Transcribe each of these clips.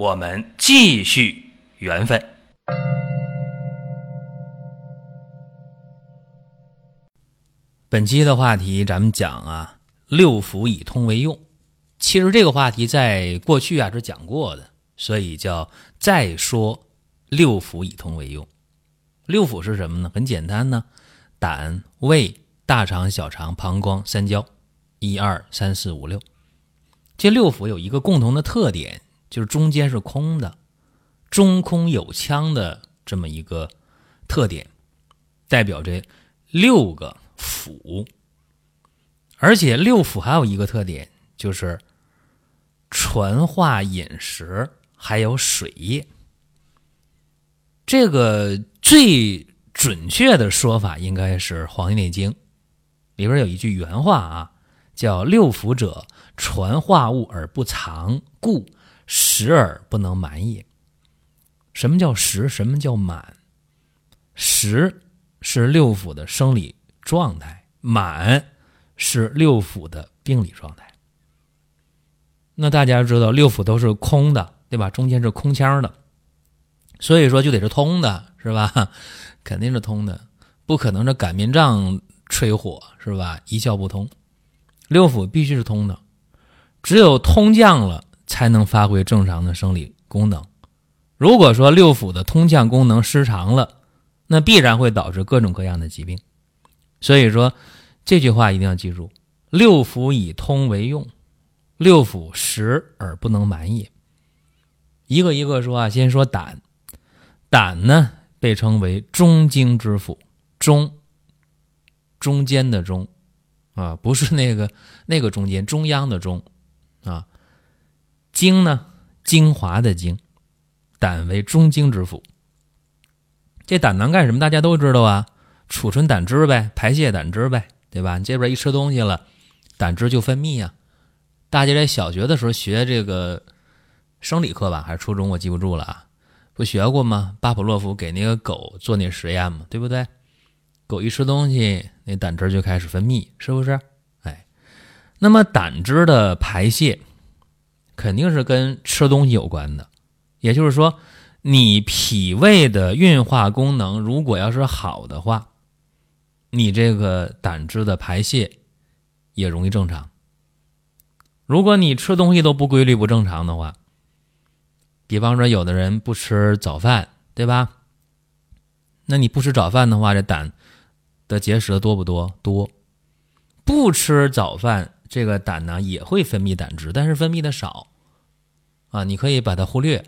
我们继续缘分。本期的话题，咱们讲啊，六腑以通为用。其实这个话题在过去啊是讲过的，所以叫再说六腑以通为用。六腑是什么呢？很简单呢，胆、胃、大肠、小肠、膀胱、三焦，一二三四五六。这六腑有一个共同的特点，就是中间是空的，中空有腔的这么一个特点，代表着六个。腑，而且六腑还有一个特点，就是传化饮食，还有水液。这个最准确的说法应该是《黄帝内经》里边有一句原话啊，叫“六腑者，传化物而不藏，故食而不能满也。”什么叫食？什么叫满？食是六腑的生理。状态满是六腑的病理状态。那大家知道六腑都是空的，对吧？中间是空腔的，所以说就得是通的，是吧？肯定是通的，不可能这擀面杖吹火，是吧？一窍不通。六腑必须是通的，只有通降了，才能发挥正常的生理功能。如果说六腑的通降功能失常了，那必然会导致各种各样的疾病。所以说，这句话一定要记住：六腑以通为用，六腑实而不能满也。一个一个说啊，先说胆，胆呢被称为中经之腑，中中间的中啊，不是那个那个中间，中央的中啊。精呢，精华的精，胆为中精之府。这胆囊干什么？大家都知道啊。储存胆汁呗，排泄胆汁呗，对吧？你这边一吃东西了，胆汁就分泌呀。大家在小学的时候学这个生理课吧，还是初中？我记不住了啊，不学过吗？巴甫洛夫给那个狗做那实验嘛，对不对？狗一吃东西，那胆汁就开始分泌，是不是？哎，那么胆汁的排泄肯定是跟吃东西有关的，也就是说，你脾胃的运化功能如果要是好的话。你这个胆汁的排泄也容易正常。如果你吃东西都不规律、不正常的话，比方说有的人不吃早饭，对吧？那你不吃早饭的话，这胆的结石多不多？多。不吃早饭，这个胆呢也会分泌胆汁，但是分泌的少啊，你可以把它忽略。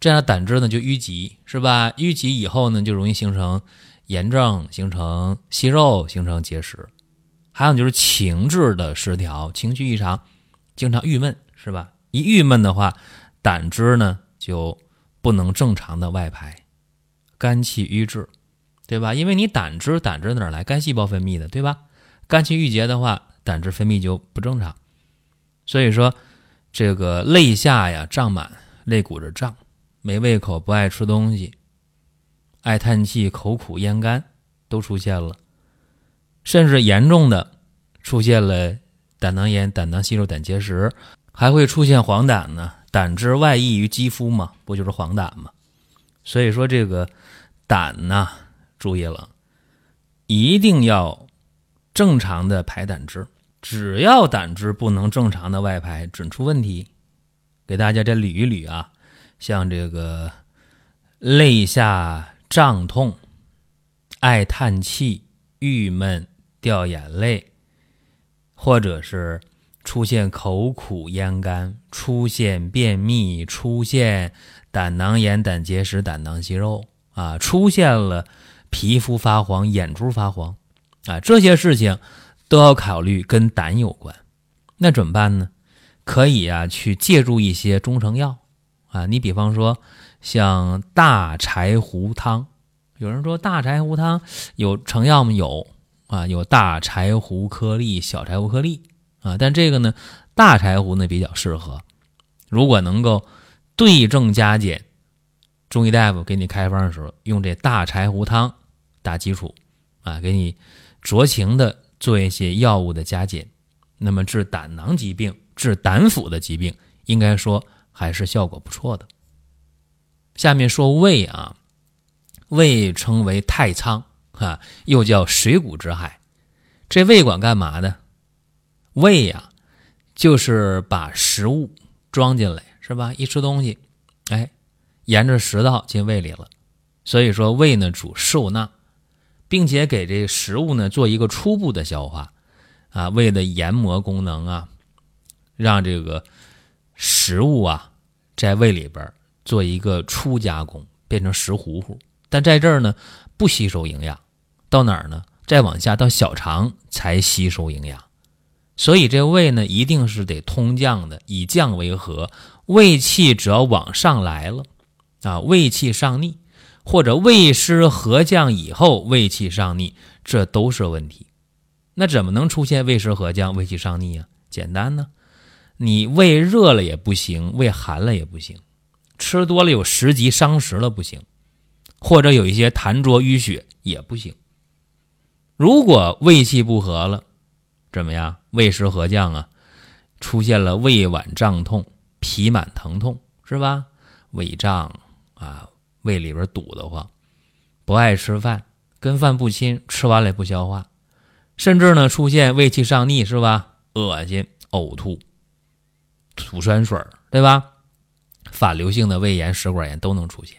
这样胆汁呢就淤积，是吧？淤积以后呢，就容易形成。炎症形成息肉，形成结石，还有就是情志的失调，情绪异常，经常郁闷，是吧？一郁闷的话，胆汁呢就不能正常的外排，肝气郁滞，对吧？因为你胆汁，胆汁哪来？肝细胞分泌的，对吧？肝气郁结的话，胆汁分泌就不正常，所以说这个肋下呀胀满，肋骨这胀，没胃口，不爱吃东西。爱叹气、口苦、咽干都出现了，甚至严重的出现了胆囊炎、胆囊息肉、胆结石，还会出现黄疸呢。胆汁外溢于肌肤嘛，不就是黄疸吗？所以说这个胆呢，注意了，一定要正常的排胆汁。只要胆汁不能正常的外排，准出问题。给大家再捋一捋啊，像这个肋下。胀痛、爱叹气、郁闷、掉眼泪，或者是出现口苦咽干、出现便秘、出现胆囊炎、胆结石、胆囊息肉啊，出现了皮肤发黄、眼珠发黄啊，这些事情都要考虑跟胆有关。那怎么办呢？可以啊，去借助一些中成药啊，你比方说像大柴胡汤。有人说大柴胡汤有成药吗？有啊，有大柴胡颗粒、小柴胡颗粒啊。但这个呢，大柴胡呢比较适合。如果能够对症加减，中医大夫给你开方的时候，用这大柴胡汤打基础啊，给你酌情的做一些药物的加减，那么治胆囊疾病、治胆腑的疾病，应该说还是效果不错的。下面说胃啊。胃称为太仓，啊，又叫水谷之海。这胃管干嘛的？胃呀，就是把食物装进来，是吧？一吃东西，哎，沿着食道进胃里了。所以说，胃呢主受纳，并且给这食物呢做一个初步的消化，啊，胃的研磨功能啊，让这个食物啊在胃里边做一个初加工，变成食糊糊。但在这儿呢，不吸收营养，到哪儿呢？再往下到小肠才吸收营养，所以这胃呢，一定是得通降的，以降为和。胃气只要往上来了，啊，胃气上逆，或者胃湿和降以后胃气上逆，这都是问题。那怎么能出现胃湿和降、胃气上逆啊？简单呢，你胃热了也不行，胃寒了也不行，吃多了有食积伤食了不行。或者有一些痰浊淤血也不行。如果胃气不和了，怎么样？胃湿和降啊，出现了胃脘胀痛、脾满疼痛，是吧？胃胀啊，胃里边堵得慌，不爱吃饭，跟饭不亲，吃完了也不消化，甚至呢出现胃气上逆，是吧？恶心、呕吐、吐酸水，对吧？反流性的胃炎、食管炎都能出现。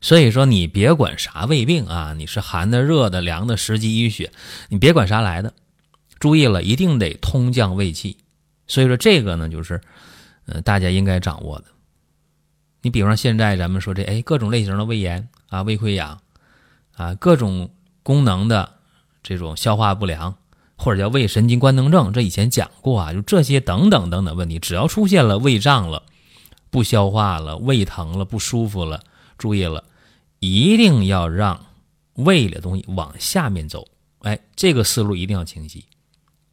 所以说，你别管啥胃病啊，你是寒的、热的、凉的、食积淤血，你别管啥来的，注意了，一定得通降胃气。所以说，这个呢，就是，呃，大家应该掌握的。你比方，现在咱们说这，哎，各种类型的胃炎啊、胃溃疡啊、各种功能的这种消化不良，或者叫胃神经官能症，这以前讲过啊，就这些等等等等问题，只要出现了胃胀了、不消化了、胃疼了、不舒服了，注意了。一定要让胃里的东西往下面走，哎，这个思路一定要清晰。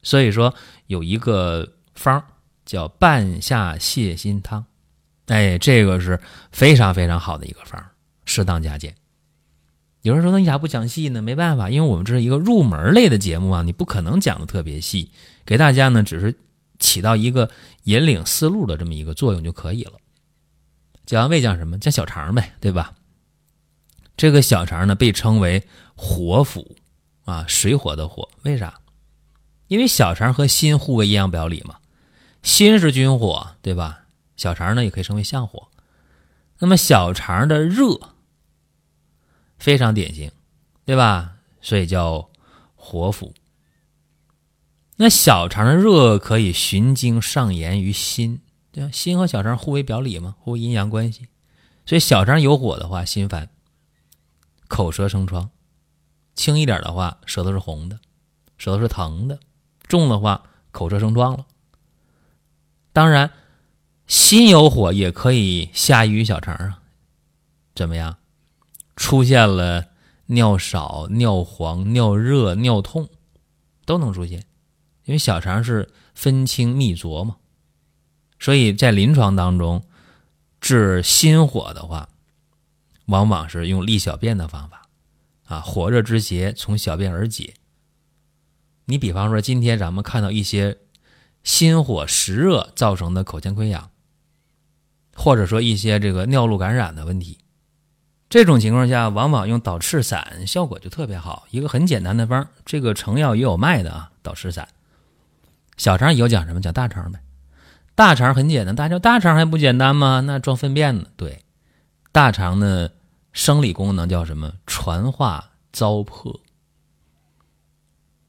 所以说有一个方叫半夏泻心汤，哎，这个是非常非常好的一个方，适当加减。有人说那你咋不讲细呢？没办法，因为我们这是一个入门类的节目啊，你不可能讲的特别细，给大家呢只是起到一个引领思路的这么一个作用就可以了。讲完胃讲什么？讲小肠呗，对吧？这个小肠呢，被称为火腑，啊，水火的火，为啥？因为小肠和心互为阴阳表里嘛，心是君火，对吧？小肠呢，也可以称为相火。那么小肠的热非常典型，对吧？所以叫火府。那小肠的热可以循经上炎于心，对吧？心和小肠互为表里嘛，互为阴阳关系。所以小肠有火的话，心烦。口舌生疮，轻一点的话，舌头是红的，舌头是疼的；重的话，口舌生疮了。当然，心有火也可以下于小肠啊。怎么样？出现了尿少、尿黄、尿热、尿痛，都能出现，因为小肠是分清泌浊嘛。所以在临床当中，治心火的话。往往是用利小便的方法，啊，火热之邪从小便而解。你比方说，今天咱们看到一些心火实热造成的口腔溃疡，或者说一些这个尿路感染的问题，这种情况下，往往用导赤散效果就特别好。一个很简单的方，这个成药也有卖的啊，导赤散。小肠以后讲什么？讲大肠呗。大肠很简单，大家大肠还不简单吗？那装粪便呢？对，大肠的。生理功能叫什么？传化糟粕。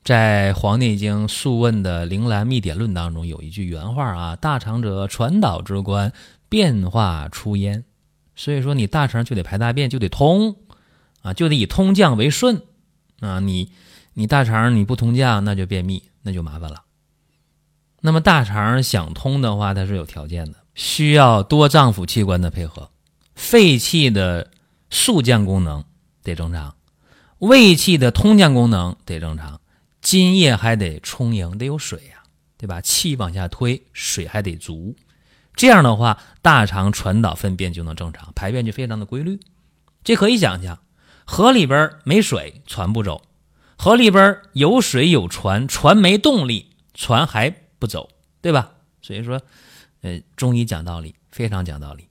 在《黄帝内经·素问》的《灵兰秘典论》当中有一句原话啊：“大肠者，传导之官，变化出焉。”所以说，你大肠就得排大便，就得通啊，就得以通降为顺啊。你你大肠你不通降，那就便秘，那就麻烦了。那么大肠想通的话，它是有条件的，需要多脏腑器官的配合。肺气的速降功能得正常，胃气的通降功能得正常，津液还得充盈，得有水呀，对吧？气往下推，水还得足，这样的话，大肠传导粪便就能正常，排便就非常的规律。这可以想象，河里边没水，船不走；河里边有水有船，船没动力，船还不走，对吧？所以说，呃，中医讲道理，非常讲道理。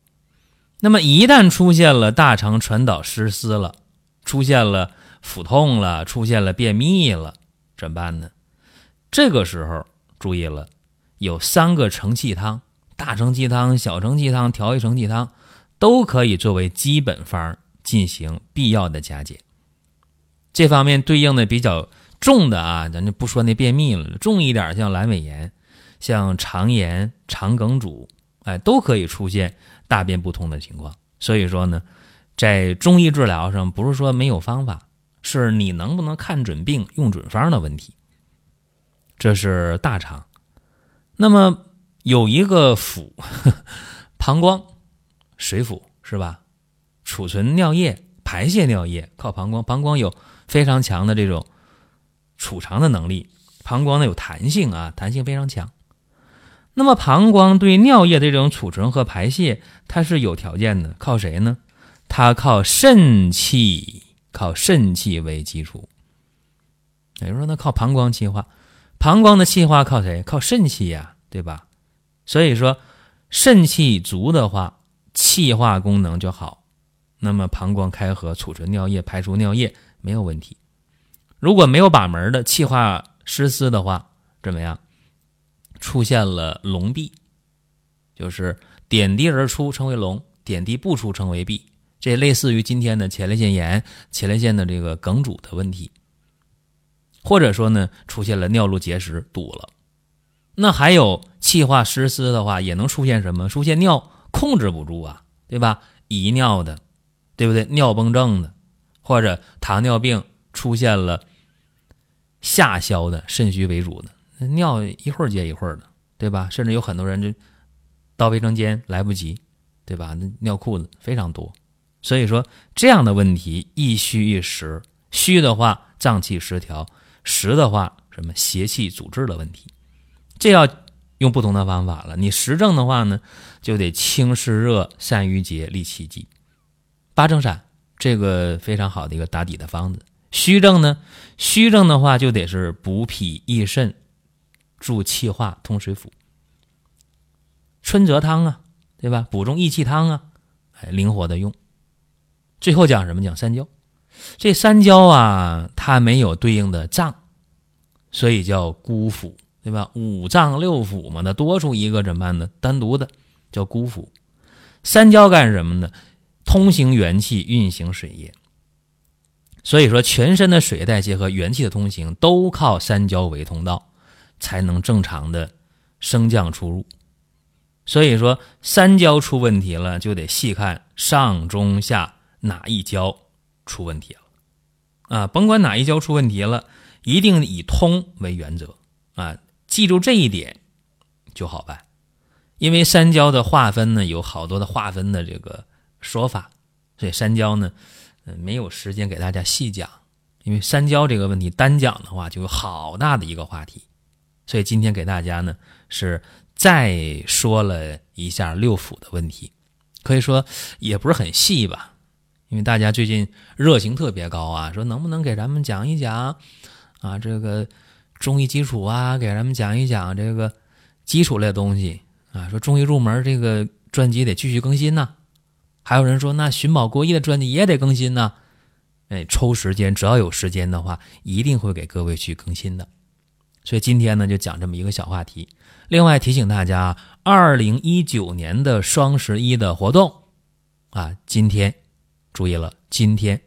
那么一旦出现了大肠传导失司了，出现了腹痛了，出现了便秘了，怎么办呢？这个时候注意了，有三个承气汤：大承气汤、小承气汤、调益承气汤，都可以作为基本方进行必要的加减。这方面对应的比较重的啊，咱就不说那便秘了，重一点像阑尾炎、像肠炎、肠梗阻，哎，都可以出现。大便不通的情况，所以说呢，在中医治疗上不是说没有方法，是你能不能看准病、用准方的问题。这是大肠，那么有一个腑，膀胱，水腑是吧？储存尿液、排泄尿液靠膀胱，膀胱有非常强的这种储藏的能力，膀胱呢有弹性啊，弹性非常强。那么膀胱对尿液的这种储存和排泄，它是有条件的，靠谁呢？它靠肾气，靠肾气为基础。也就是说，那靠膀胱气化，膀胱的气化靠谁？靠肾气呀，对吧？所以说，肾气足的话，气化功能就好，那么膀胱开合，储存尿液，排出尿液没有问题。如果没有把门的气化失司的话，怎么样？出现了痨闭，就是点滴而出称为痨，点滴不出称为闭。这类似于今天的前列腺炎、前列腺的这个梗阻的问题，或者说呢，出现了尿路结石堵了。那还有气化失司的话，也能出现什么？出现尿控制不住啊，对吧？遗尿的，对不对？尿崩症的，或者糖尿病出现了下消的肾虚为主的。尿一会儿接一会儿的，对吧？甚至有很多人就到卫生间来不及，对吧？那尿裤子非常多，所以说这样的问题一虚一实，虚的话脏气失调，实的话什么邪气阻滞的问题，这要用不同的方法了。你实症的话呢，就得清湿热散瘀结利气机，八正散这个非常好的一个打底的方子。虚症呢，虚症的话就得是补脾益肾。助气化通水府，春泽汤啊，对吧？补中益气汤啊，哎，灵活的用。最后讲什么？讲三焦。这三焦啊，它没有对应的脏，所以叫孤腑，对吧？五脏六腑嘛，那多出一个怎么办呢？单独的叫孤腑。三焦干什么呢？通行元气，运行水液。所以说，全身的水代谢和元气的通行都靠三焦为通道。才能正常的升降出入，所以说三焦出问题了，就得细看上中下哪一焦出问题了啊！甭管哪一焦出问题了，一定以通为原则啊！记住这一点就好办。因为三焦的划分呢，有好多的划分的这个说法，所以三焦呢，嗯，没有时间给大家细讲。因为三焦这个问题单讲的话，就有好大的一个话题。所以今天给大家呢是再说了一下六腑的问题，可以说也不是很细吧，因为大家最近热情特别高啊，说能不能给咱们讲一讲啊这个中医基础啊，给咱们讲一讲这个基础类东西啊，说中医入门这个专辑得继续更新呢，还有人说那寻宝国医的专辑也得更新呢，哎，抽时间只要有时间的话，一定会给各位去更新的。所以今天呢，就讲这么一个小话题。另外提醒大家，二零一九年的双十一的活动啊，今天注意了，今天、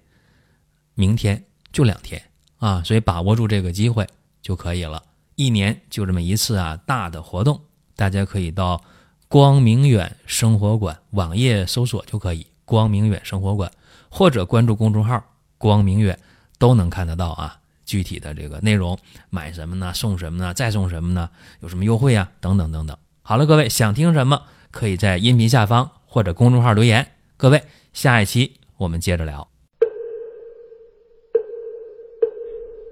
明天就两天啊，所以把握住这个机会就可以了。一年就这么一次啊，大的活动，大家可以到光明远生活馆网页搜索就可以，光明远生活馆或者关注公众号“光明远”都能看得到啊。具体的这个内容，买什么呢？送什么呢？再送什么呢？有什么优惠啊？等等等等。好了，各位想听什么，可以在音频下方或者公众号留言，各位，下一期我们接着聊。